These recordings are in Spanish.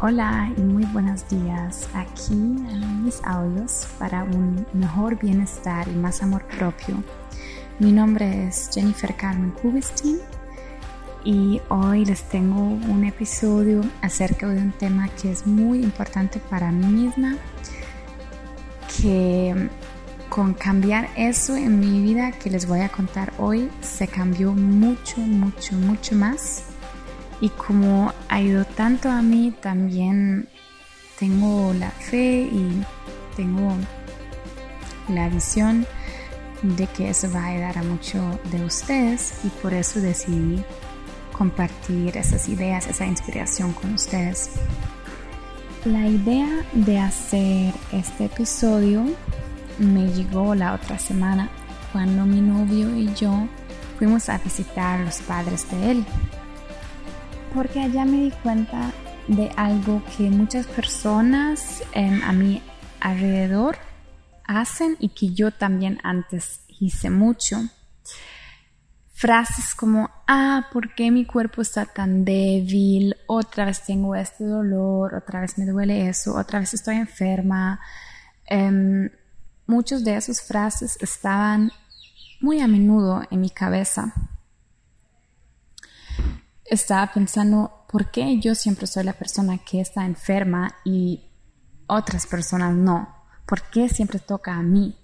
Hola y muy buenos días. Aquí en mis audios para un mejor bienestar y más amor propio. Mi nombre es Jennifer Carmen Kubistin y hoy les tengo un episodio acerca de un tema que es muy importante para mí misma, que con cambiar eso en mi vida que les voy a contar hoy se cambió mucho, mucho, mucho más y como ido tanto a mí, también tengo la fe y tengo la visión de que eso va a ayudar a mucho de ustedes y por eso decidí compartir esas ideas, esa inspiración con ustedes. La idea de hacer este episodio me llegó la otra semana cuando mi novio y yo fuimos a visitar a los padres de él porque allá me di cuenta de algo que muchas personas em, a mi alrededor hacen y que yo también antes hice mucho. Frases como, ah, ¿por qué mi cuerpo está tan débil? Otra vez tengo este dolor, otra vez me duele eso, otra vez estoy enferma. Um, muchas de esas frases estaban muy a menudo en mi cabeza estaba pensando, ¿por qué yo siempre soy la persona que está enferma y otras personas no? ¿Por qué siempre toca a mí?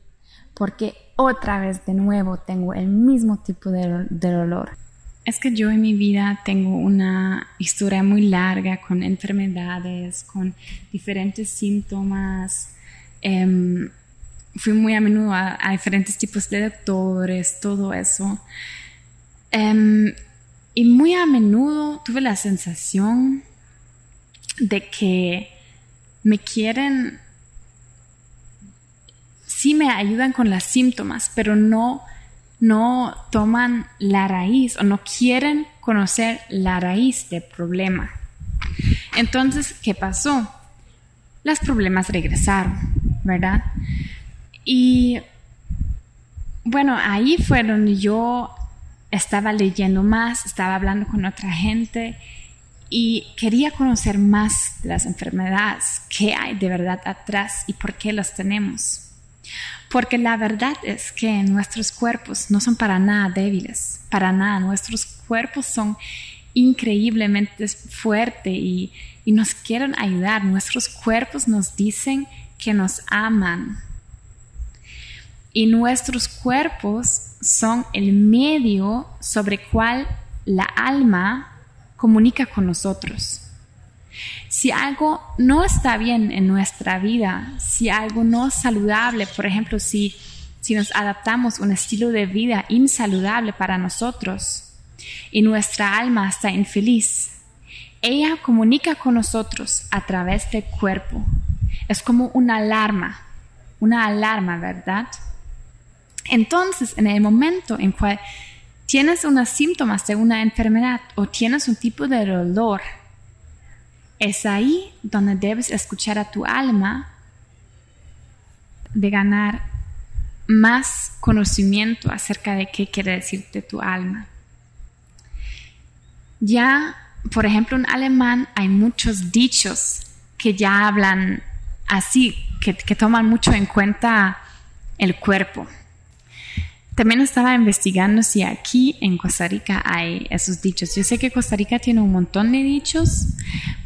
¿Por qué otra vez de nuevo tengo el mismo tipo de, dolor? Es que yo en mi vida tengo una historia muy larga con enfermedades, con diferentes síntomas. Em, fui muy a menudo a, diferentes tipos de doctores, todo eso. Em, y muy a menudo tuve la sensación de que me quieren, sí me ayudan con los síntomas, pero no, no toman la raíz o no quieren conocer la raíz del problema. Entonces, ¿qué pasó? Los problemas regresaron, ¿verdad? Y bueno, ahí fue donde yo estaba leyendo más, estaba hablando con otra gente y quería conocer más las enfermedades, qué hay de verdad atrás y por qué las tenemos. Porque la verdad es que nuestros cuerpos no son para nada débiles, para nada. Nuestros cuerpos son increíblemente fuertes y, y nos quieren ayudar. Nuestros cuerpos nos dicen que nos aman, y nuestros cuerpos son el medio sobre cual la alma comunica con nosotros. Si algo no está bien en nuestra vida, si algo no es saludable, por ejemplo, si, si nos adaptamos un estilo de vida insaludable para nosotros y nuestra alma está infeliz, ella comunica con nosotros a través del cuerpo. Es como una alarma, una alarma, ¿verdad? Entonces, en el momento en cual tienes unos síntomas de una enfermedad o tienes un tipo de dolor, es ahí donde debes escuchar a tu alma de ganar más conocimiento acerca de qué quiere decirte tu alma. Ya, por ejemplo, en alemán hay muchos dichos que ya hablan así, que, que toman mucho en cuenta el cuerpo. También estaba investigando si aquí en Costa Rica hay esos dichos. Yo sé que Costa Rica tiene un montón de dichos,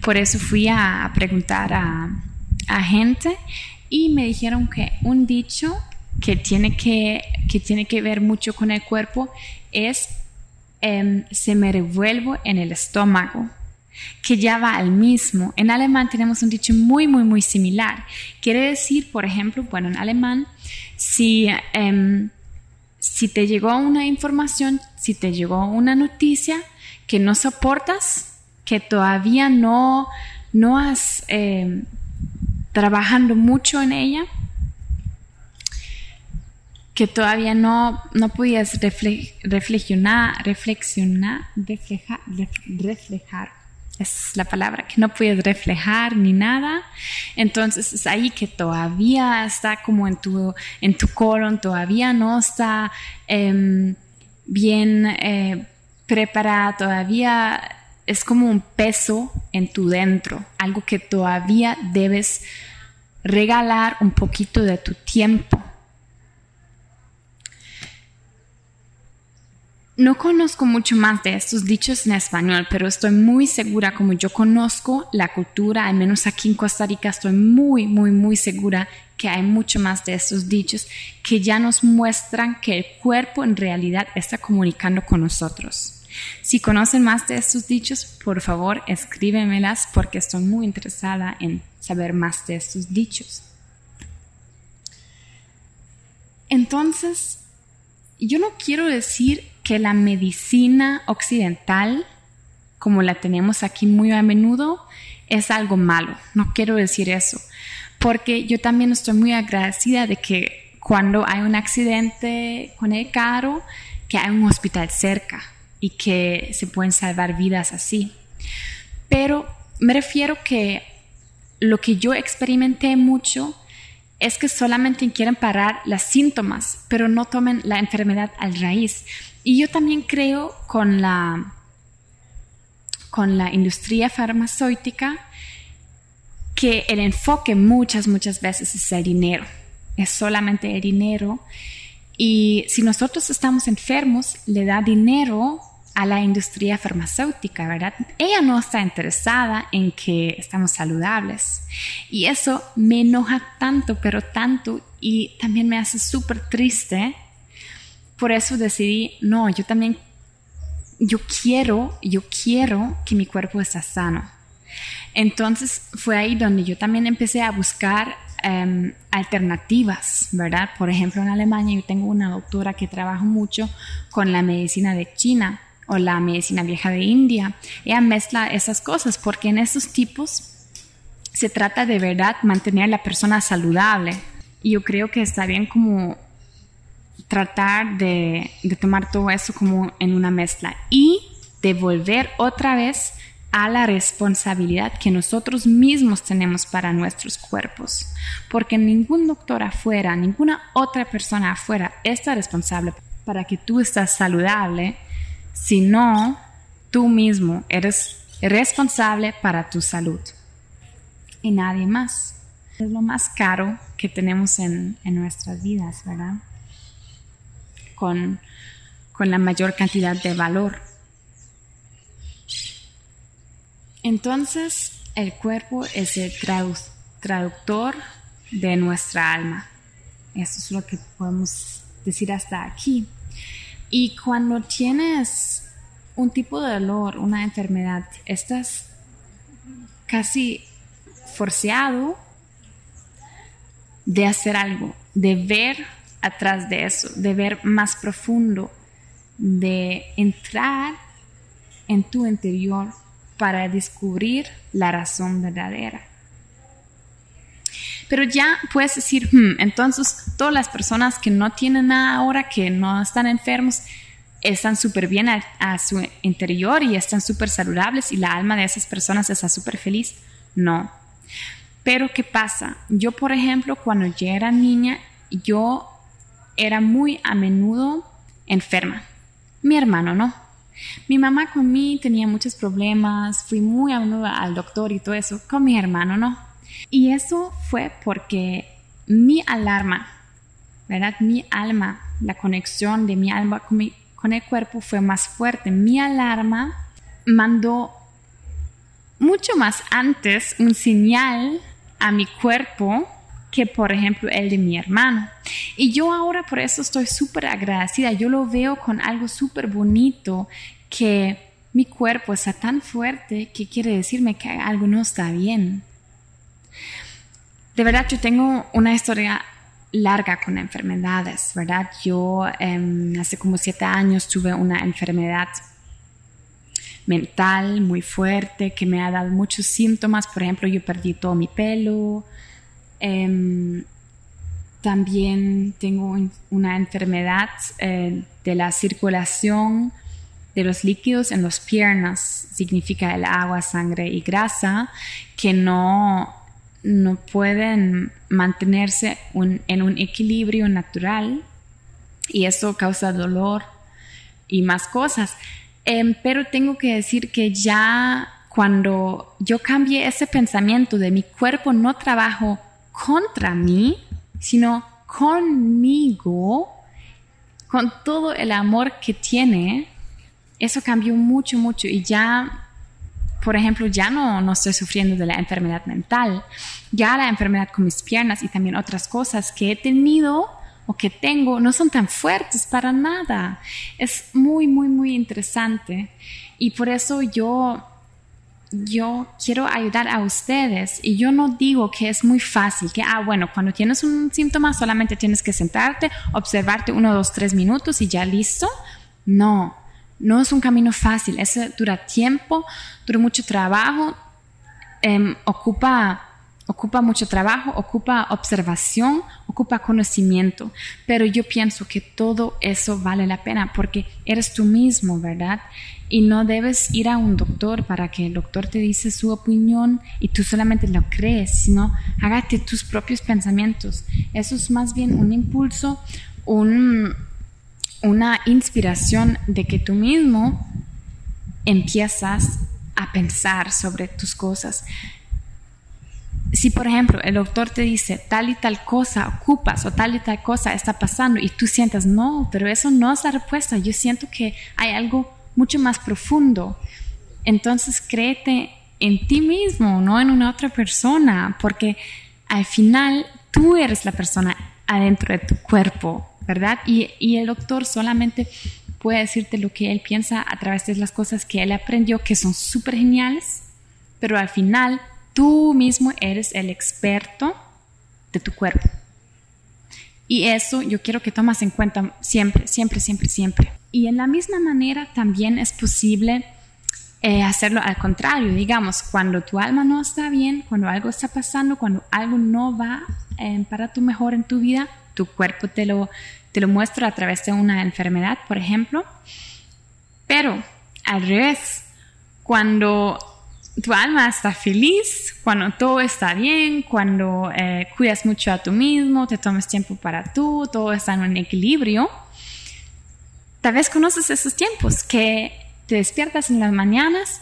por eso fui a preguntar a, gente y me dijeron que un dicho que tiene que, que, tiene que ver mucho con el cuerpo es em, se me revuelvo en el estómago que ya va al mismo. En alemán tenemos un dicho muy, muy, muy similar. Quiere decir, por ejemplo, bueno, en alemán, si em, si te llegó una información, si te llegó una noticia que no soportas, que todavía no, no has eh, trabajando mucho en ella, que todavía no, no podías reflexionar, reflexionar, reflejar, reflejar es la palabra, que no puedes reflejar ni nada. Entonces es ahí que todavía está como en tu, en tu colon, todavía no está em, bien eh, preparada, todavía es como un peso en tu dentro, algo que todavía debes regalar un poquito de tu tiempo. No conozco mucho más de estos dichos en español, pero estoy muy segura, como yo conozco la cultura, al menos aquí en Costa Rica, estoy muy, muy, muy segura que hay mucho más de estos dichos que ya nos muestran que el cuerpo en realidad está comunicando con nosotros. Si conocen más de estos dichos, por favor escríbemelas porque estoy muy interesada en saber más de estos dichos. Entonces, yo no quiero decir que la medicina occidental, como la tenemos aquí muy a menudo, es algo malo. No quiero decir eso, porque yo también estoy muy agradecida de que cuando hay un accidente con el carro, que hay un hospital cerca y que se pueden salvar vidas así. Pero me refiero que lo que yo experimenté mucho es que solamente quieren parar los síntomas, pero no tomen la enfermedad al raíz. Y yo también creo con la, con la industria farmacéutica que el enfoque muchas, muchas veces es el dinero. Es solamente el dinero. Y si nosotros estamos enfermos, le da dinero a la industria farmacéutica, ¿verdad? Ella no está interesada en que estamos saludables. Y eso me enoja tanto, pero tanto, y también me hace súper triste por eso decidí, no, yo también, yo quiero, yo quiero que mi cuerpo esté sano. Entonces fue ahí donde yo también empecé a buscar em, alternativas, ¿verdad? Por ejemplo, en Alemania yo tengo una doctora que trabaja mucho con la medicina de China o la medicina vieja de India. Ella mezcla esas cosas porque en esos tipos se trata de verdad mantener a la persona saludable. Y yo creo que está bien como tratar de, tomar todo eso como en una mezcla y devolver otra vez a la responsabilidad que nosotros mismos tenemos para nuestros cuerpos. Porque ningún doctor afuera, ninguna otra persona afuera está responsable para que tú estés saludable, sino tú mismo eres responsable para tu salud. Y nadie más. Es lo más caro que tenemos en, en nuestras vidas, ¿verdad? Con, la mayor cantidad de valor. Entonces, el cuerpo es el traductor de nuestra alma. Eso es lo que podemos decir hasta aquí. Y cuando tienes un tipo de dolor, una enfermedad, estás casi forceado de hacer algo, de ver atrás de eso, de ver más profundo, de entrar en tu interior para descubrir la razón verdadera. Pero ya puedes decir, hmm, entonces todas las personas que no tienen nada ahora, que no están enfermos, están súper bien a, su interior y están súper saludables y la alma de esas personas está súper feliz. No. Pero ¿qué pasa? Yo, por ejemplo, cuando yo era niña, yo era muy a menudo enferma. Mi hermano no. Mi mamá con tenía muchos problemas, fui muy a menudo al doctor y todo eso. Con mi hermano no. Y eso fue porque mi alarma, ¿verdad? Mi alma, la conexión de mi alma con, con el cuerpo fue más fuerte. Mi alarma mandó mucho más antes un señal a mi cuerpo que por ejemplo el de mi hermano. Y yo ahora por eso estoy súper agradecida. Yo lo veo con algo súper bonito que mi cuerpo está tan fuerte que quiere decirme que algo no está bien. De verdad, yo tengo una historia larga con enfermedades, ¿verdad? Yo em, hace como siete años tuve una enfermedad mental muy fuerte que me ha dado muchos síntomas. Por ejemplo, yo perdí todo mi pelo, Em, también tengo una enfermedad eh, de la circulación de los líquidos en las piernas, significa el agua, sangre y grasa, que no, no pueden mantenerse en un equilibrio natural y eso causa dolor y más cosas. Em, pero tengo que decir que ya cuando yo cambié ese pensamiento de mi cuerpo no trabajo contra mí, sino conmigo, con todo el amor que tiene, eso cambió mucho, mucho y ya, por ejemplo, ya no, no estoy sufriendo de la enfermedad mental, ya la enfermedad con mis piernas y también otras cosas que he tenido o que tengo no son tan fuertes para nada. Es muy, muy, muy interesante y por eso yo yo quiero ayudar a ustedes y yo no digo que es muy fácil, que, ah, bueno, cuando tienes un síntoma solamente tienes que sentarte, observarte uno, dos, tres minutos y ya listo. No, no es un camino fácil, eso dura tiempo, dura mucho trabajo, em, ocupa ocupa mucho trabajo, ocupa observación, ocupa conocimiento, pero yo pienso que todo eso vale la pena porque eres tú mismo, ¿verdad? Y no debes ir a un doctor para que el doctor te dice su opinión y tú solamente lo crees, sino hágate tus propios pensamientos. Eso es más bien un impulso, un, una inspiración de que tú mismo empiezas a pensar sobre tus cosas si por ejemplo el doctor te dice tal y tal cosa ocupas o tal y tal cosa está pasando y tú sientes no, pero eso no es la respuesta, yo siento que hay algo mucho más profundo, entonces créete en ti mismo, no en una otra persona, porque al final tú eres la persona adentro de tu cuerpo, ¿verdad? Y, y el doctor solamente puede decirte lo que él piensa a través de las cosas que él aprendió, que son súper geniales, pero al final Tú mismo eres el experto de tu cuerpo. Y eso yo quiero que tomas en cuenta siempre, siempre, siempre, siempre. Y en la misma manera también es posible eh, hacerlo al contrario. Digamos, cuando tu alma no está bien, cuando algo está pasando, cuando algo no va eh, para tu mejor en tu vida, tu cuerpo te lo, te lo muestra a través de una enfermedad, por ejemplo. Pero al revés, cuando tu alma está feliz, cuando todo está bien, cuando eh, cuidas mucho a tú mismo, te tomas tiempo para tú, todo está en un equilibrio. Tal vez conoces esos tiempos que te despiertas en las mañanas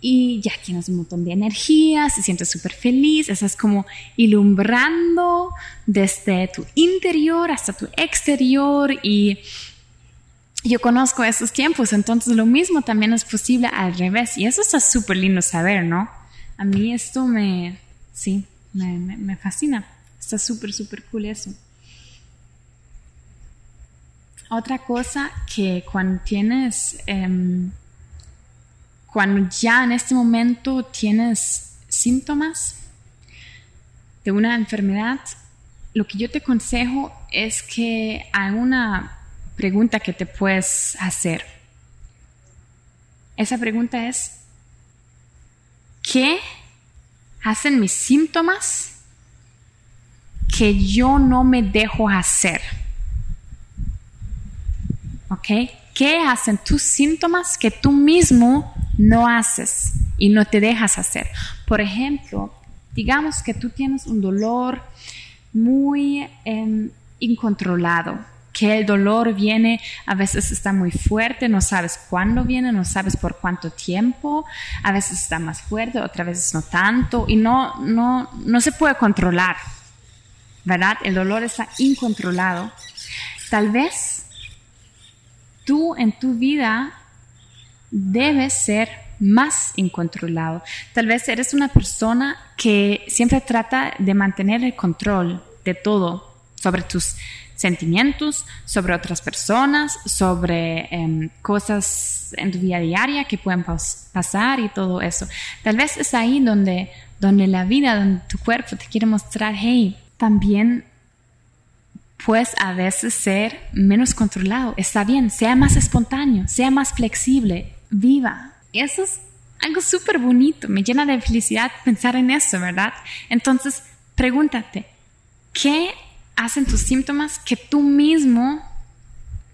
y ya tienes un montón de energía, se sientes súper feliz, estás como ilumbrando desde tu interior hasta tu exterior y yo conozco esos tiempos, entonces lo mismo también es posible al revés. Y eso está súper lindo saber, ¿no? A mí esto me, sí, me, fascina. Está súper, súper cool eso. Otra cosa que cuando tienes, em, cuando ya en este momento tienes síntomas de una enfermedad, lo que yo te aconsejo es que hay una pregunta que te puedes hacer. Esa pregunta es, ¿qué hacen mis síntomas que yo no me dejo hacer? ¿Ok? ¿Qué hacen tus síntomas que tú mismo no haces y no te dejas hacer? Por ejemplo, digamos que tú tienes un dolor muy em, incontrolado que el dolor viene, a veces está muy fuerte, no sabes cuándo viene, no sabes por cuánto tiempo, a veces está más fuerte, otras veces no tanto y no, no, no se puede controlar, ¿verdad? El dolor está incontrolado. Tal vez tú en tu vida debes ser más incontrolado. Tal vez eres una persona que siempre trata de mantener el control de todo sobre tus sentimientos, sobre otras personas, sobre em, cosas en tu vida diaria que pueden pasar y todo eso. Tal vez es ahí donde, donde la vida, donde tu cuerpo te quiere mostrar, hey, también puedes a veces ser menos controlado. Está bien, sea más espontáneo, sea más flexible, viva. Eso es algo súper bonito, me llena de felicidad pensar en eso, ¿verdad? Entonces, pregúntate, ¿qué hacen tus síntomas que tú mismo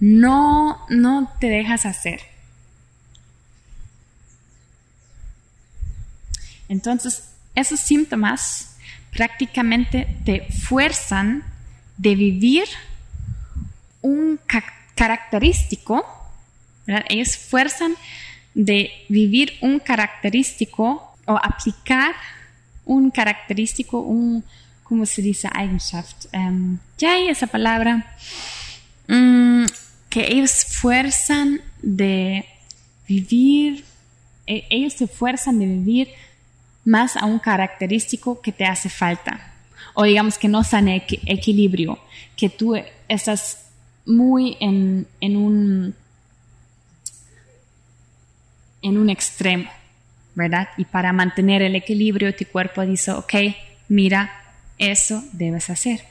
no, no te dejas hacer. Entonces, esos síntomas prácticamente te fuerzan de vivir un característico, ellos fuerzan de vivir un característico o aplicar un característico, un, ¿cómo se dice? Eigenschaft. Um, ya hay esa palabra. Mm, que ellos fuerzan de vivir, e, ellos se fuerzan de vivir más a un característico que te hace falta. O digamos que no están en equilibrio, que tú estás muy en, un, en un extremo, ¿verdad? Y para mantener el equilibrio, tu cuerpo dice, ok, mira, eso debes hacer.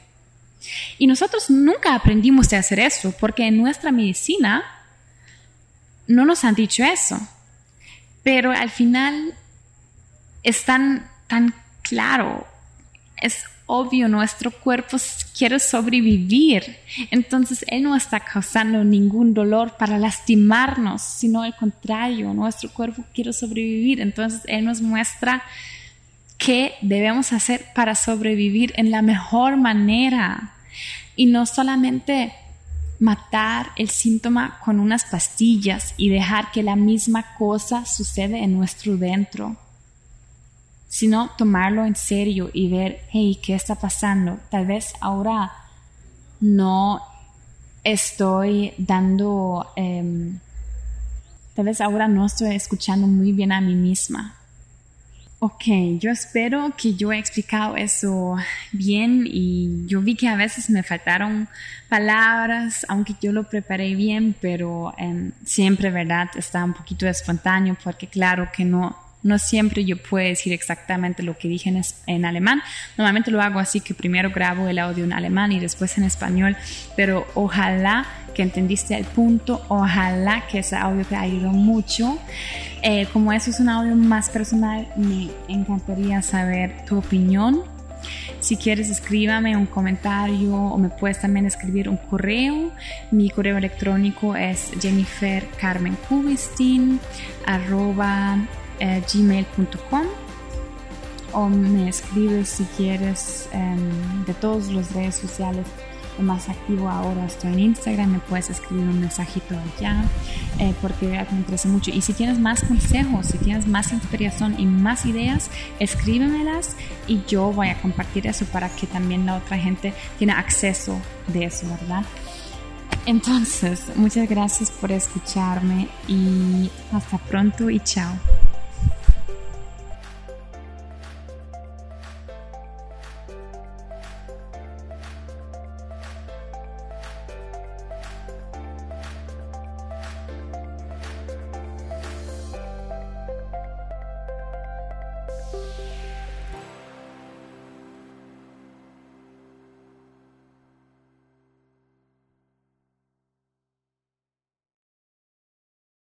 Y nosotros nunca aprendimos de hacer eso, porque en nuestra medicina no nos han dicho eso. Pero al final es tan, tan claro, es obvio, nuestro cuerpo quiere sobrevivir. Entonces Él no está causando ningún dolor para lastimarnos, sino al contrario, nuestro cuerpo quiere sobrevivir. Entonces Él nos muestra qué debemos hacer para sobrevivir en la mejor manera. Y no solamente matar el síntoma con unas pastillas y dejar que la misma cosa sucede en nuestro dentro, sino tomarlo en serio y ver, hey, ¿qué está pasando? Tal vez ahora no estoy dando, em, tal vez ahora no estoy escuchando muy bien a mí misma Ok, yo espero que yo he explicado eso bien y yo vi que a veces me faltaron palabras, aunque yo lo preparé bien, pero em, siempre, ¿verdad? Está un poquito espontáneo porque claro que no, no siempre yo puedo decir exactamente lo que dije en, alemán. Normalmente lo hago así que primero grabo el audio en alemán y después en español, pero ojalá que entendiste el punto, ojalá que ese audio te ayudó mucho. Eh, como eso es un audio más personal, me encantaría saber tu opinión. Si quieres, escríbame un comentario o me puedes también escribir un correo. Mi correo electrónico es jennifercarmencubistin.gmail.com o me escribes si quieres em, de todas las redes sociales más activo ahora estoy en Instagram, me puedes escribir un mensajito allá, eh, porque me interesa mucho. Y si tienes más consejos, si tienes más inspiración y más ideas, escríbemelas y yo voy a compartir eso para que también la otra gente tenga acceso de eso, ¿verdad? Entonces, muchas gracias por escucharme y hasta pronto y chao.